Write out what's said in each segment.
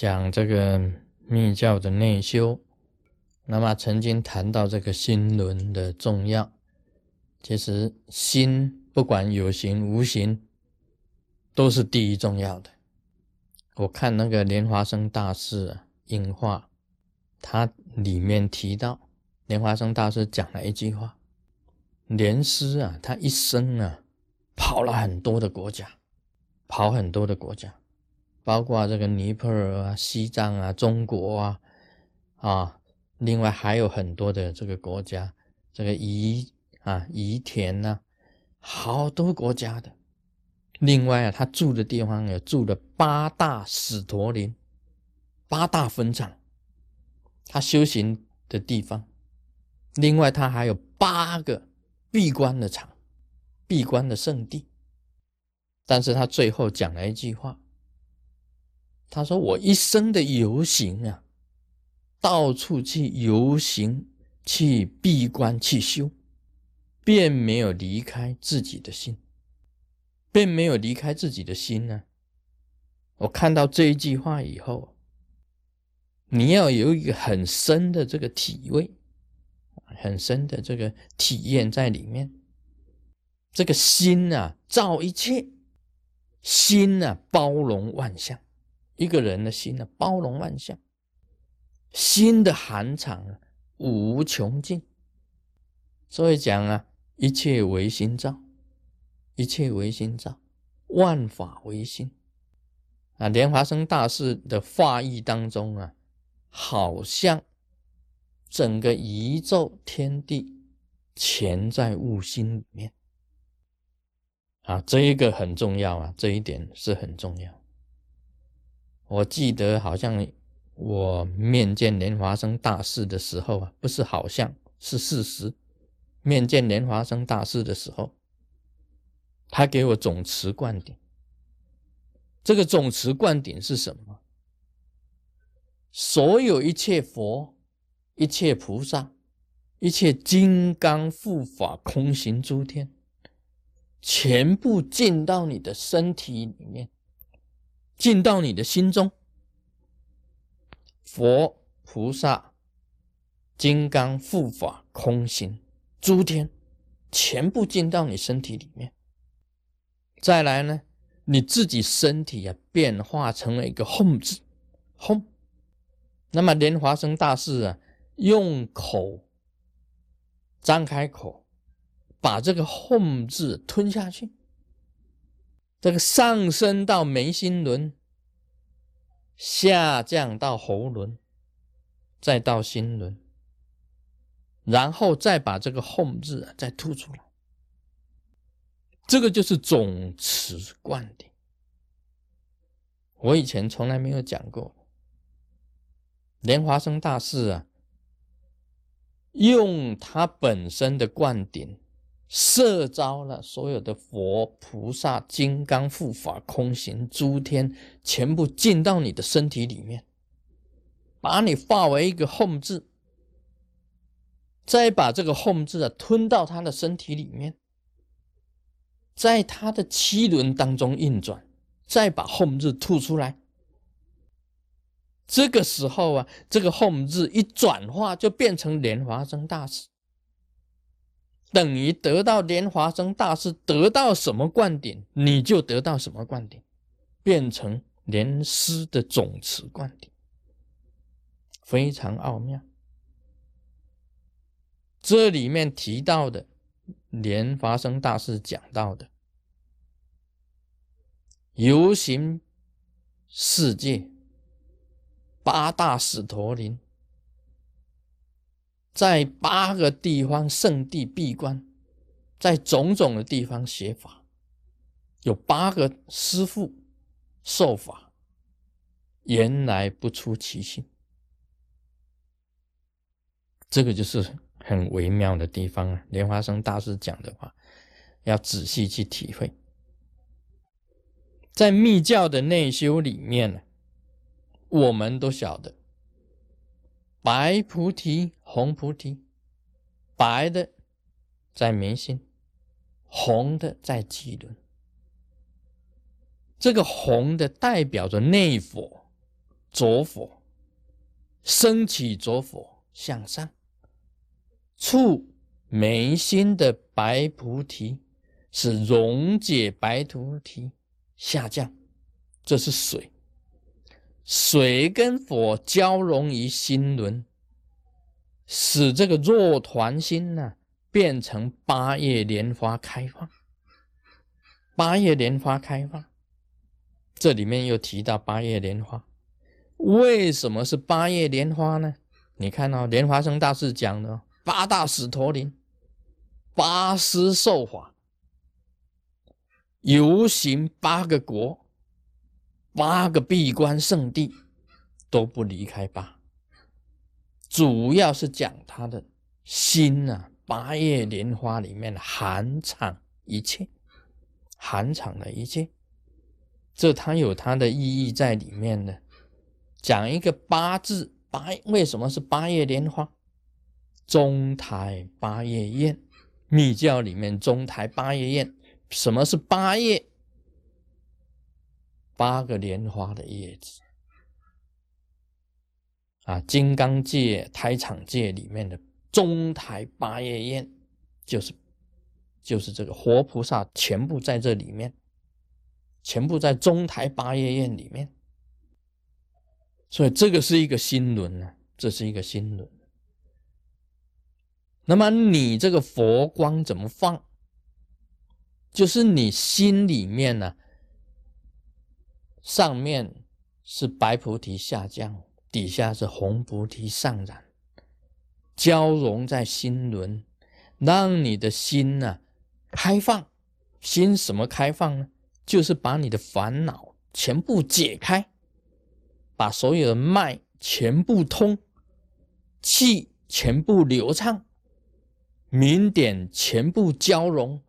讲这个密教的内修，那么曾经谈到这个心轮的重要。其实心不管有形无形，都是第一重要的。我看那个莲华生大师啊，印画，他里面提到莲华生大师讲了一句话：莲师啊，他一生啊，跑了很多的国家，跑很多的国家，包括这个尼泊尔啊、西藏啊、中国啊，啊，另外还有很多的这个国家，这个彝。啊，宜田呐，好多国家的。另外啊，他住的地方也住了八大死陀林，八大坟场，他修行的地方。另外，他还有八个闭关的场，闭关的圣地。但是他最后讲了一句话，他说：“我一生的游行啊，到处去游行，去闭关，去修。”便没有离开自己的心，便没有离开自己的心呢。我看到这一句话以后，你要有一个很深的这个体味，很深的这个体验在里面。这个心啊，造一切，心啊，包容万象。一个人的心呢，包容万象，心的涵场无穷尽。所以讲啊。一切唯心造，一切唯心造，万法唯心。啊，莲华生大师的话意当中啊，好像整个宇宙天地全在悟心里面。啊，这一个很重要啊，这一点是很重要。我记得好像我面见莲华生大师的时候啊，不是好像是事实。面见莲华生大师的时候，他给我总持灌顶。这个总持灌顶是什么？所有一切佛、一切菩萨、一切金刚护法、空行诸天，全部进到你的身体里面，进到你的心中。佛、菩萨、金刚护法、空心。诸天全部进到你身体里面，再来呢，你自己身体啊变化成了一个 “home” 字，“home”。那么莲华生大士啊，用口张开口，把这个 “home” 字吞下去，这个上升到眉心轮，下降到喉轮，再到心轮。然后再把这个 “home” 字啊再吐出来，这个就是总持灌顶。我以前从来没有讲过，莲华生大师啊，用他本身的灌顶，摄招了所有的佛菩萨、金刚护法、空行诸天，全部进到你的身体里面，把你化为一个 “home” 字。再把这个 “home” 字啊吞到他的身体里面，在他的七轮当中运转，再把 “home” 字吐出来。这个时候啊，这个 “home” 字一转化，就变成莲华生大师，等于得到莲华生大师得到什么灌顶，你就得到什么灌顶，变成莲师的总持灌顶，非常奥妙。这里面提到的，莲华生大师讲到的，游行世界八大使陀林，在八个地方圣地闭关，在种种的地方写法，有八个师父受法，原来不出其心，这个就是。很微妙的地方啊，莲花生大师讲的话，要仔细去体会。在密教的内修里面呢，我们都晓得，白菩提、红菩提，白的在明心，红的在基轮。这个红的代表着内佛，着火，升起浊火向上，触眉心的白菩提，是溶解白菩提下降。这是水，水跟火交融于心轮，使这个若团心呢变成八叶莲花开放。八叶莲花开放，这里面又提到八叶莲花，为什么是八叶莲花呢？你看到莲花生大师讲的八大使陀林，八师受法，游行八个国。八个闭关圣地都不离开八，主要是讲他的心呐，八叶莲花里面的含藏一切，含藏的一切，这它有它的意义在里面呢。讲一个八字，八为什么是八叶莲花？中台八叶宴，密教里面中台八叶宴，什么是八叶？八个莲花的叶子啊，金刚界、胎场界里面的中台八叶宴，就是就是这个活菩萨全部在这里面，全部在中台八叶宴里面，所以这个是一个心轮呢，这是一个心轮。那么你这个佛光怎么放？就是你心里面呢？上面是白菩提下降，底下是红菩提上燃，交融在心轮，让你的心呢开放。心什么开放呢？就是把你的烦恼全部解开，把所有的脉全部通，气全部流畅，明点全部交融。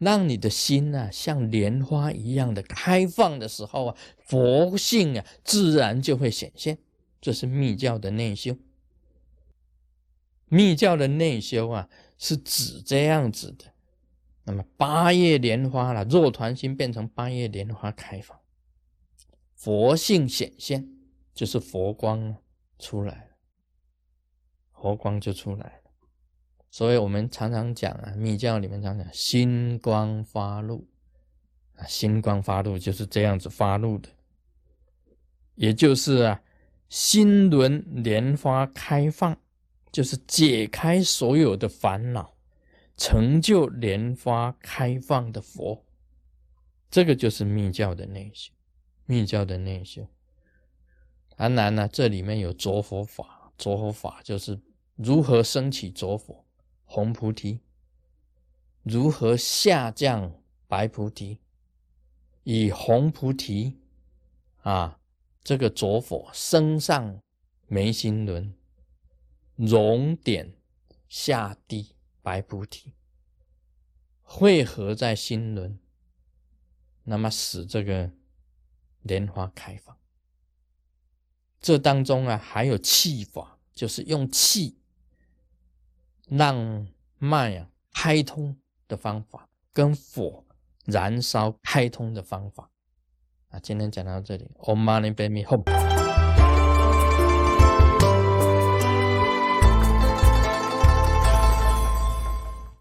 让你的心啊，像莲花一样的开放的时候啊，佛性啊，自然就会显现。这是密教的内修。密教的内修啊，是指这样子的。那么八叶莲花了，若团心变成八叶莲花开放，佛性显现，就是佛光出来了，佛光就出来。所以我们常常讲啊，密教里面常讲心光发露啊，心光发露就是这样子发露的，也就是啊，心轮莲花开放，就是解开所有的烦恼，成就莲花开放的佛，这个就是密教的内修，密教的内修。当然呢，这里面有着佛法，着佛法就是如何升起着佛。红菩提如何下降白菩提？以红菩提啊，这个着火升上眉心轮，熔点下地白菩提，汇合在心轮，那么使这个莲花开放。这当中啊，还有气法，就是用气。让脉啊开通的方法，跟火燃烧开通的方法啊，今天讲到这里，Om Mani Padme Hum。